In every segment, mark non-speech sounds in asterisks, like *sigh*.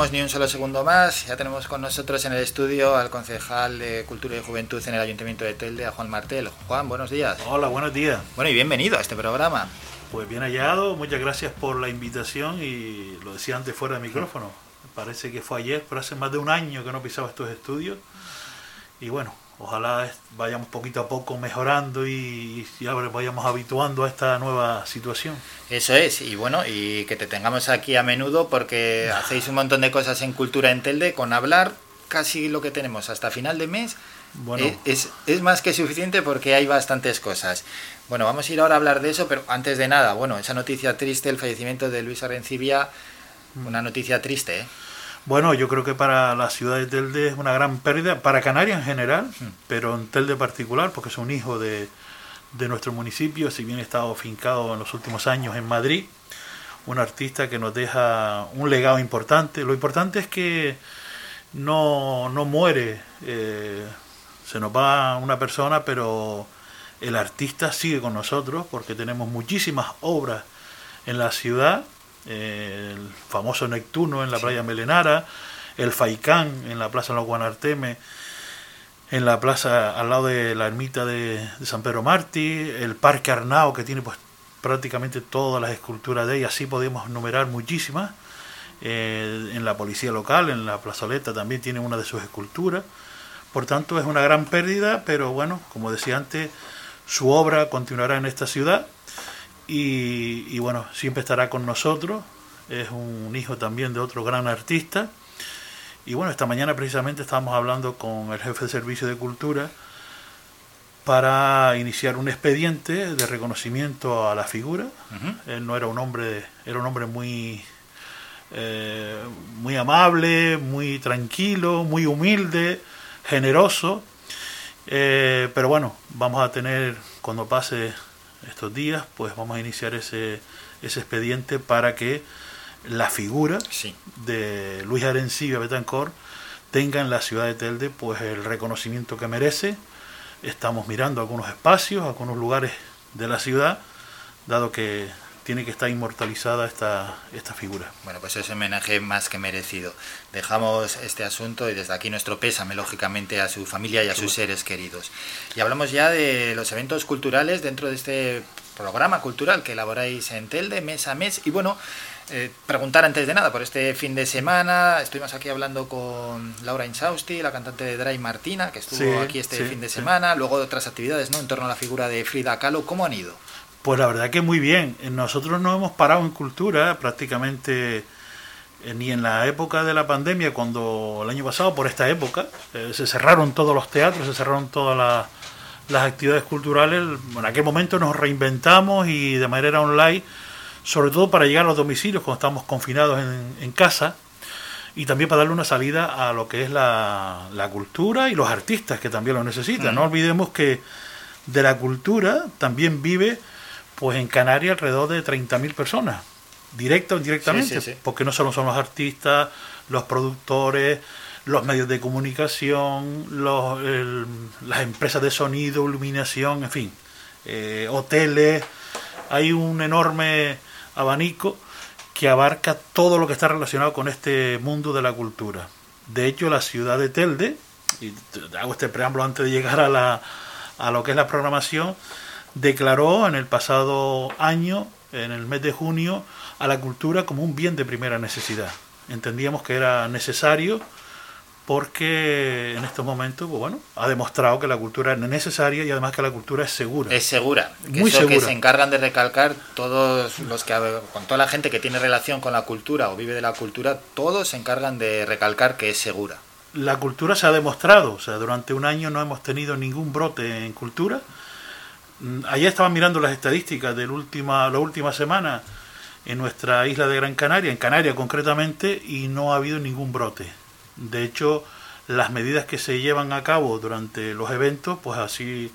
Ni un solo segundo más, ya tenemos con nosotros en el estudio al concejal de Cultura y Juventud en el Ayuntamiento de Telde, a Juan Martel. Juan, buenos días. Hola, buenos días. Bueno, y bienvenido a este programa. Pues bien hallado, muchas gracias por la invitación y lo decía antes fuera de micrófono. Parece que fue ayer, pero hace más de un año que no pisaba estos estudios. Y bueno, ojalá vayamos poquito a poco mejorando y, ya vayamos habituando a esta nueva situación. Eso es, y bueno, y que te tengamos aquí a menudo porque *laughs* hacéis un montón de cosas en Cultura en Telde, con hablar casi lo que tenemos hasta final de mes. Bueno. Es, es, más que suficiente porque hay bastantes cosas. Bueno, vamos a ir ahora a hablar de eso, pero antes de nada, bueno, esa noticia triste, el fallecimiento de Luis Arencibia, una noticia triste, ¿eh? Bueno, yo creo que para la ciudad de Telde es una gran pérdida, para Canarias en general, hmm. pero en Telde particular, porque es un hijo de, nuestro municipio, si bien ha estado fincado en los últimos años en Madrid, un artista que nos deja un legado importante. Lo importante es que no, no muere, eh, se nos va una persona, pero el artista sigue con nosotros porque tenemos muchísimas obras en la ciudad el famoso Nectuno en la playa Melenara, el Faicán en la plaza Los Guanarteme, en la plaza al lado de la ermita de, San Pedro Martí, el Parque Arnao que tiene pues prácticamente todas las esculturas de ella, así podemos numerar muchísimas. Eh, en la policía local, en la plazoleta también tiene una de sus esculturas. Por tanto, es una gran pérdida, pero bueno, como decía antes, su obra continuará en esta ciudad y, bueno, siempre estará con nosotros. Es un hijo también de otro gran artista. Y bueno, esta mañana precisamente estábamos hablando con el jefe de servicio de cultura para iniciar un expediente de reconocimiento a la figura. Él no era un hombre, era un hombre muy, eh, muy amable, muy tranquilo, muy humilde, generoso. Eh, pero bueno, vamos a tener, cuando pase estos días, pues vamos a iniciar ese, ese expediente para que la figura de Luis Arencibia Betancor tenga en la ciudad de Telde pues el reconocimiento que merece. Estamos mirando algunos espacios, algunos lugares de la ciudad, dado que tiene que estar inmortalizada esta, esta figura. Bueno, pues es un homenaje más que merecido. Dejamos este asunto y desde aquí nuestro pésame, lógicamente, a su familia y a sus seres queridos. Y hablamos ya de los eventos culturales dentro de este programa cultural que elaboráis en Telde mes a mes. Y bueno, eh, preguntar antes de nada por este fin de semana. Estuvimos aquí hablando con Laura Insausti, la cantante de Dry Martina, que estuvo aquí este fin de semana. Luego de otras actividades ¿no? en torno a la figura de Frida Kahlo. ¿Cómo han ido? Pues la verdad que muy bien. Nosotros no hemos parado en cultura prácticamente eh, ni en la época de la pandemia, cuando el año pasado, por esta época, eh, se cerraron todos los teatros, se cerraron todas las, actividades culturales. En aquel momento nos reinventamos y de manera online, sobre todo para llegar a los domicilios cuando estamos confinados en, casa y también para darle una salida a lo que es la, cultura y los artistas que también lo necesitan. No olvidemos que de la cultura también vive pues en Canarias alrededor de 30.000 personas, directa o indirectamente, porque no solo son los artistas, los productores, los medios de comunicación, los, las empresas de sonido, iluminación, en fin, eh, hoteles, hay un enorme abanico que abarca todo lo que está relacionado con este mundo de la cultura. De hecho, la ciudad de Telde, y hago este preámbulo antes de llegar a, la, a lo que es la programación, declaró en el pasado año, en el mes de junio, a la cultura como un bien de primera necesidad. Entendíamos que era necesario porque en estos momentos, pues bueno, ha demostrado que la cultura es necesaria y además que la cultura es segura. Es segura. Muy segura. que se encargan de recalcar todos los que, con toda la gente que tiene relación con la cultura o vive de la cultura, todos se encargan de recalcar que es segura. La cultura se ha demostrado, o sea, durante un año no hemos tenido ningún brote en cultura ayer estaba mirando las estadísticas de la última, la última semana en nuestra isla de Gran Canaria, en Canarias concretamente, y no ha habido ningún brote. De hecho, las medidas que se llevan a cabo durante los eventos, pues así,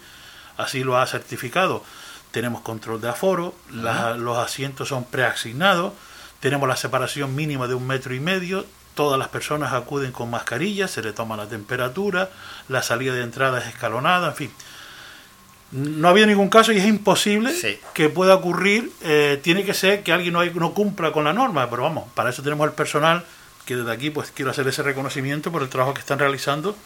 así lo ha certificado. Tenemos control de aforo, los asientos son preasignados, tenemos la separación mínima de un metro y medio, todas las personas acuden con mascarillas, se le toma la temperatura, la salida de entrada es escalonada, en fin no ha habido ningún caso y es imposible que pueda ocurrir. Eh, tiene que ser que alguien no, no, cumpla con la norma, pero vamos, para eso tenemos el personal que desde aquí pues quiero hacer ese reconocimiento por el trabajo que están realizando.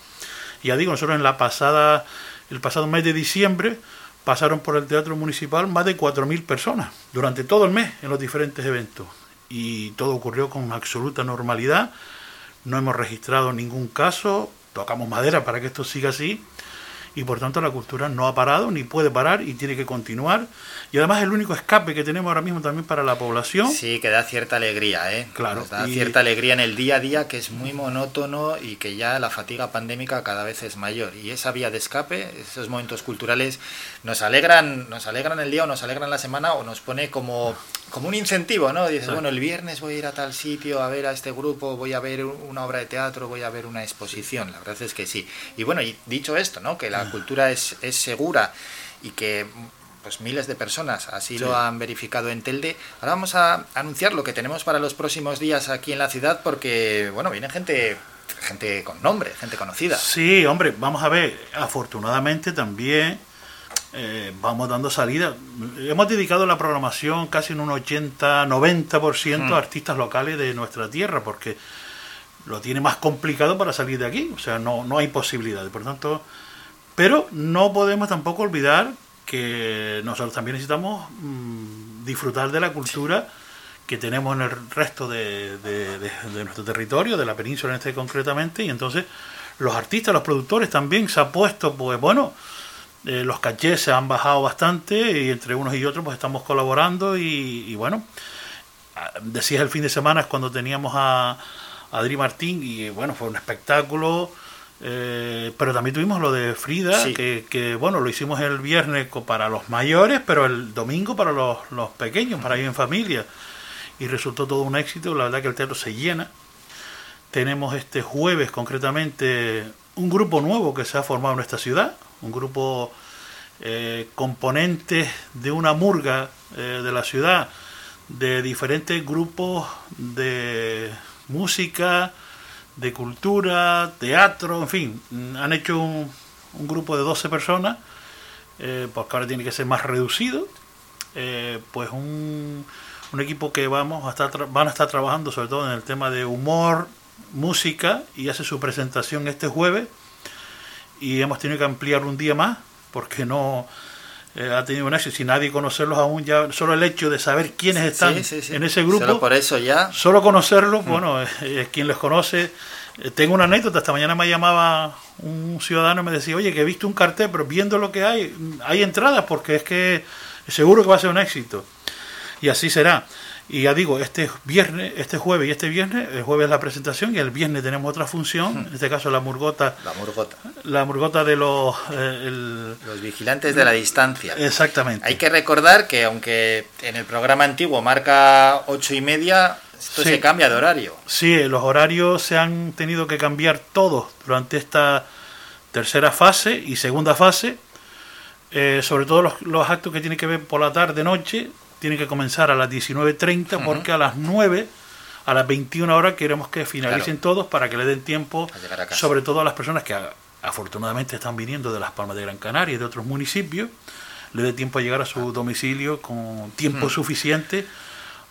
Ya digo, nosotros en la pasada, el pasado mes de diciembre pasaron por el Teatro Municipal más de 4.000 personas durante todo el mes en los diferentes eventos. Y todo ocurrió con absoluta normalidad. No hemos registrado ningún caso, tocamos madera para que esto siga así y por tanto la cultura no ha parado ni puede parar y tiene que continuar. Y además es el único escape que tenemos ahora mismo también para la población. Sí, que da cierta alegría, ¿eh? Claro. da cierta alegría en el día a día que es muy monótono y que ya la fatiga pandémica cada vez es mayor. Y esa vía de escape, esos momentos culturales, nos alegran, nos alegran el día o nos alegran la semana o nos pone como, como un incentivo, ¿no? Dices, bueno, el viernes voy a ir a tal sitio a ver a este grupo, voy a ver una obra de teatro, voy a ver una exposición. La verdad es que sí. Y bueno, y dicho esto, ¿no? Que la cultura es, es segura y que pues miles de personas así lo han verificado en Telde. Ahora vamos a anunciar lo que tenemos para los próximos días aquí en la ciudad porque, bueno, viene gente gente con nombre, gente conocida. Sí, hombre, vamos a ver, afortunadamente también eh, vamos dando salida. Hemos dedicado la programación casi en un 80-90% a artistas locales de nuestra tierra porque lo tiene más complicado para salir de aquí, o sea, no, no hay posibilidades. Por tanto, pero no podemos tampoco olvidar que nosotros también necesitamos mm, disfrutar de la cultura que tenemos en el resto de, nuestro territorio, de la península en este concretamente, y entonces los artistas, los productores también se ha puesto, pues bueno, eh, los cachés se han bajado bastante y entre unos y otros pues estamos colaborando y, bueno, ah, decías el fin de semana es cuando teníamos a Adri Martín y bueno, fue un espectáculo eh, pero también tuvimos lo de Frida, que, bueno, lo hicimos el viernes para los mayores, pero el domingo para los, pequeños, para ir en familia. Y resultó todo un éxito, la verdad que el teatro se llena. Tenemos este jueves concretamente un grupo nuevo que se ha formado en nuestra ciudad, un grupo eh, componente de una murga eh, de la ciudad, de diferentes grupos de música, de cultura, teatro, en fin, han hecho un, grupo de 12 personas, eh, pues ahora tiene que ser más reducido, eh, pues un, un, equipo que vamos a estar van a estar trabajando sobre todo en el tema de humor, música y hace su presentación este jueves y hemos tenido que ampliar un día más porque no eh, ha tenido un éxito. Si nadie conocerlos aún, ya solo el hecho de saber quiénes están en ese grupo. Solo por eso ya. Solo conocerlos, mm. bueno, es, quien les conoce. Eh, tengo una anécdota, esta mañana me llamaba un ciudadano y me decía, oye, que he visto un cartel, pero viendo lo que hay, hay entradas porque es que seguro que va a ser un éxito. Y así será. Y ya digo, este viernes, este jueves y este viernes, el jueves es la presentación y el viernes tenemos otra función, en este caso la murgota. La murgota. La murgota de los... Eh, los vigilantes de la distancia. Exactamente. Hay que recordar que aunque en el programa antiguo marca ocho y media, esto se cambia de horario. Sí, los horarios se han tenido que cambiar todos durante esta tercera fase y segunda fase. Eh, sobre todo los, los actos que tienen que ver por la tarde, noche, tiene que comenzar a las 19.30 porque a las 9, a las 21 horas queremos que finalicen todos para que le den tiempo, sobre todo a las personas que afortunadamente están viniendo de Las Palmas de Gran Canaria y de otros municipios, le dé tiempo a llegar a su domicilio con tiempo suficiente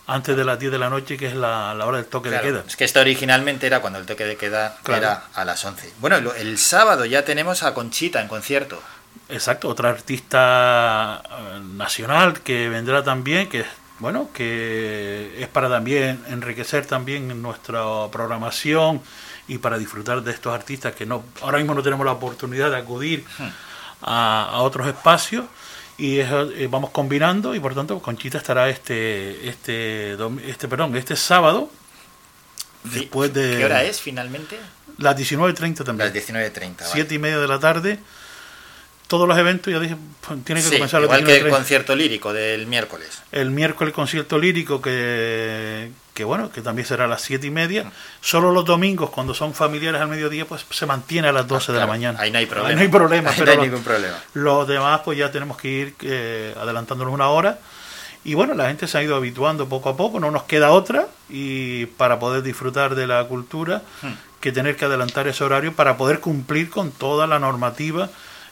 antes de las 10 de la noche, que es la, hora del toque de queda. Es que esto originalmente era cuando el toque de queda era a las 11. Bueno, el sábado ya tenemos a Conchita en concierto. Exacto, otra artista eh, nacional que vendrá también, que bueno, que es para también enriquecer también nuestra programación y para disfrutar de estos artistas que no ahora mismo no tenemos la oportunidad de acudir hmm. a, otros espacios y eh, vamos combinando y por tanto Conchita estará este este este perdón este sábado después de ¿Qué hora es finalmente? Las 19.30 también. Las 19.30. Siete y media de la tarde todos los eventos, ya dije, pues, tienen que comenzar Igual que el concierto lírico del miércoles. El miércoles concierto lírico que, que bueno, que también será a las siete y media. Solo los domingos, cuando son familiares al mediodía, pues se mantiene a las 12 de la mañana. Ahí no hay problema. Ahí no hay problema. *laughs* Ahí no hay ningún problema. Los demás, pues ya tenemos que ir eh, adelantándonos una hora. Y bueno, la gente se ha ido habituando poco a poco, no nos queda otra, y para poder disfrutar de la cultura, hmm. que tener que adelantar ese horario para poder cumplir con toda la normativa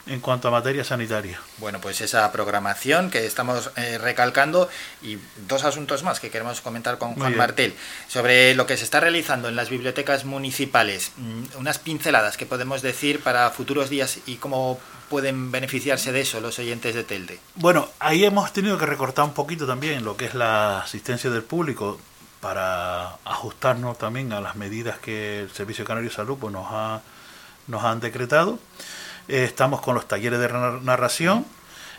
en cuanto a materia sanitaria. Bueno, pues esa programación que estamos eh, recalcando y dos asuntos más que queremos comentar con Juan Martel sobre lo que se está realizando en las bibliotecas municipales. Mm, unas pinceladas que podemos decir para futuros días y cómo pueden beneficiarse de eso los oyentes de Telde. Bueno, ahí hemos tenido que recortar un poquito también lo que es la asistencia del público para ajustarnos también a las medidas que el Servicio Canario de Salud pues, nos, ha, nos han decretado. Eh, estamos con los talleres de narración.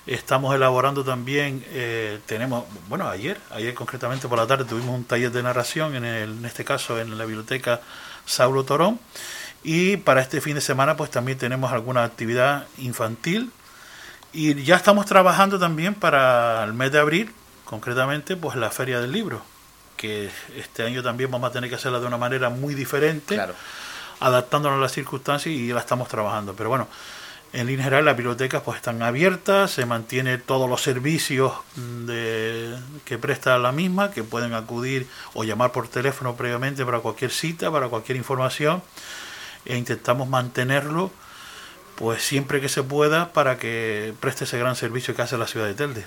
Estamos elaborando también, eh, tenemos, bueno, ayer, ayer concretamente por la tarde tuvimos un taller de narración, en, el, en este caso en la biblioteca Saulo Torón. Y para este fin de semana pues también tenemos alguna actividad infantil. Y ya estamos trabajando también para el mes de abril, concretamente pues la Feria del Libro, que este año también vamos a tener que hacerla de una manera muy diferente, adaptándonos a las circunstancias y la estamos trabajando. Pero bueno, en línea general las bibliotecas pues están abiertas, se mantiene todos los servicios que presta la misma, que pueden acudir o llamar por teléfono previamente para cualquier cita, para cualquier información, e intentamos mantenerlo pues siempre que se pueda para que preste ese gran servicio que hace la ciudad de Telde.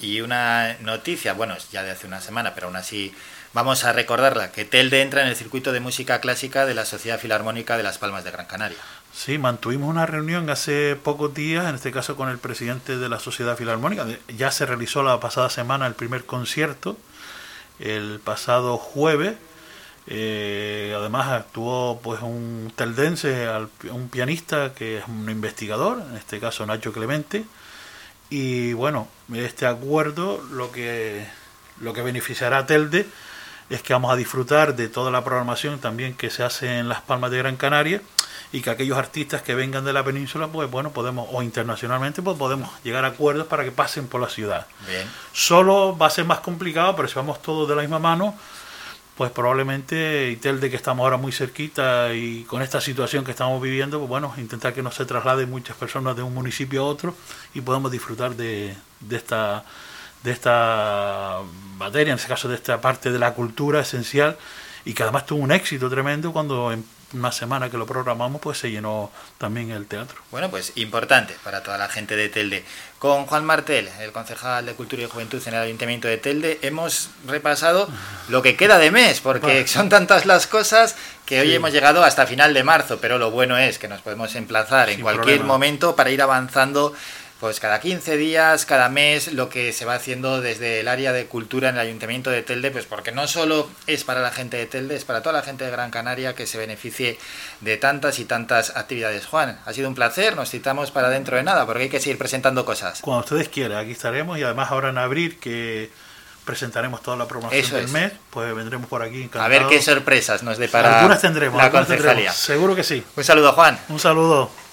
Y una noticia, bueno, ya de hace una semana, pero aún así vamos a recordarla, que Telde entra en el circuito de música clásica de la Sociedad Filarmónica de Las Palmas de Gran Canaria. Sí, mantuvimos una reunión hace pocos días, en este caso con el presidente de la Sociedad Filarmónica. Ya se realizó la pasada semana el primer concierto, el pasado jueves. Eh, además actuó pues un teldense, un pianista que es un investigador, en este caso Nacho Clemente. Y bueno, este acuerdo lo que, lo que beneficiará a Telde es que vamos a disfrutar de toda la programación también que se hace en Las Palmas de Gran Canaria y que aquellos artistas que vengan de la península, pues bueno, podemos, o internacionalmente, pues podemos llegar a acuerdos para que pasen por la ciudad. Bien. Solo va a ser más complicado, pero si vamos todos de la misma mano, pues probablemente Itelde, que estamos ahora muy cerquita y con esta situación que estamos viviendo, pues bueno, intentar que no se trasladen muchas personas de un municipio a otro y podamos disfrutar de, de esta de esta materia, en este caso de esta parte de la cultura esencial y que además tuvo un éxito tremendo cuando en una semana que lo programamos, pues se llenó también el teatro. Bueno, pues importante para toda la gente de Telde. Con Juan Martel, el concejal de Cultura y Juventud en el Ayuntamiento de Telde, hemos repasado lo que queda de mes, porque son tantas las cosas que hoy hemos llegado hasta final de marzo, pero lo bueno es que nos podemos emplazar en cualquier momento para ir avanzando pues cada 15 días, cada mes, lo que se va haciendo desde el área de cultura en el Ayuntamiento de Telde, pues porque no solo es para la gente de Telde, es para toda la gente de Gran Canaria que se beneficie de tantas y tantas actividades. Juan, ha sido un placer, nos citamos para dentro de nada, porque hay que seguir presentando cosas. Cuando ustedes quieran, aquí estaremos y además ahora en abril que presentaremos toda la promoción del mes, pues vendremos por aquí A ver qué sorpresas nos depara algunas tendremos, la concejalía. Seguro que sí. Un saludo, Juan. Un saludo.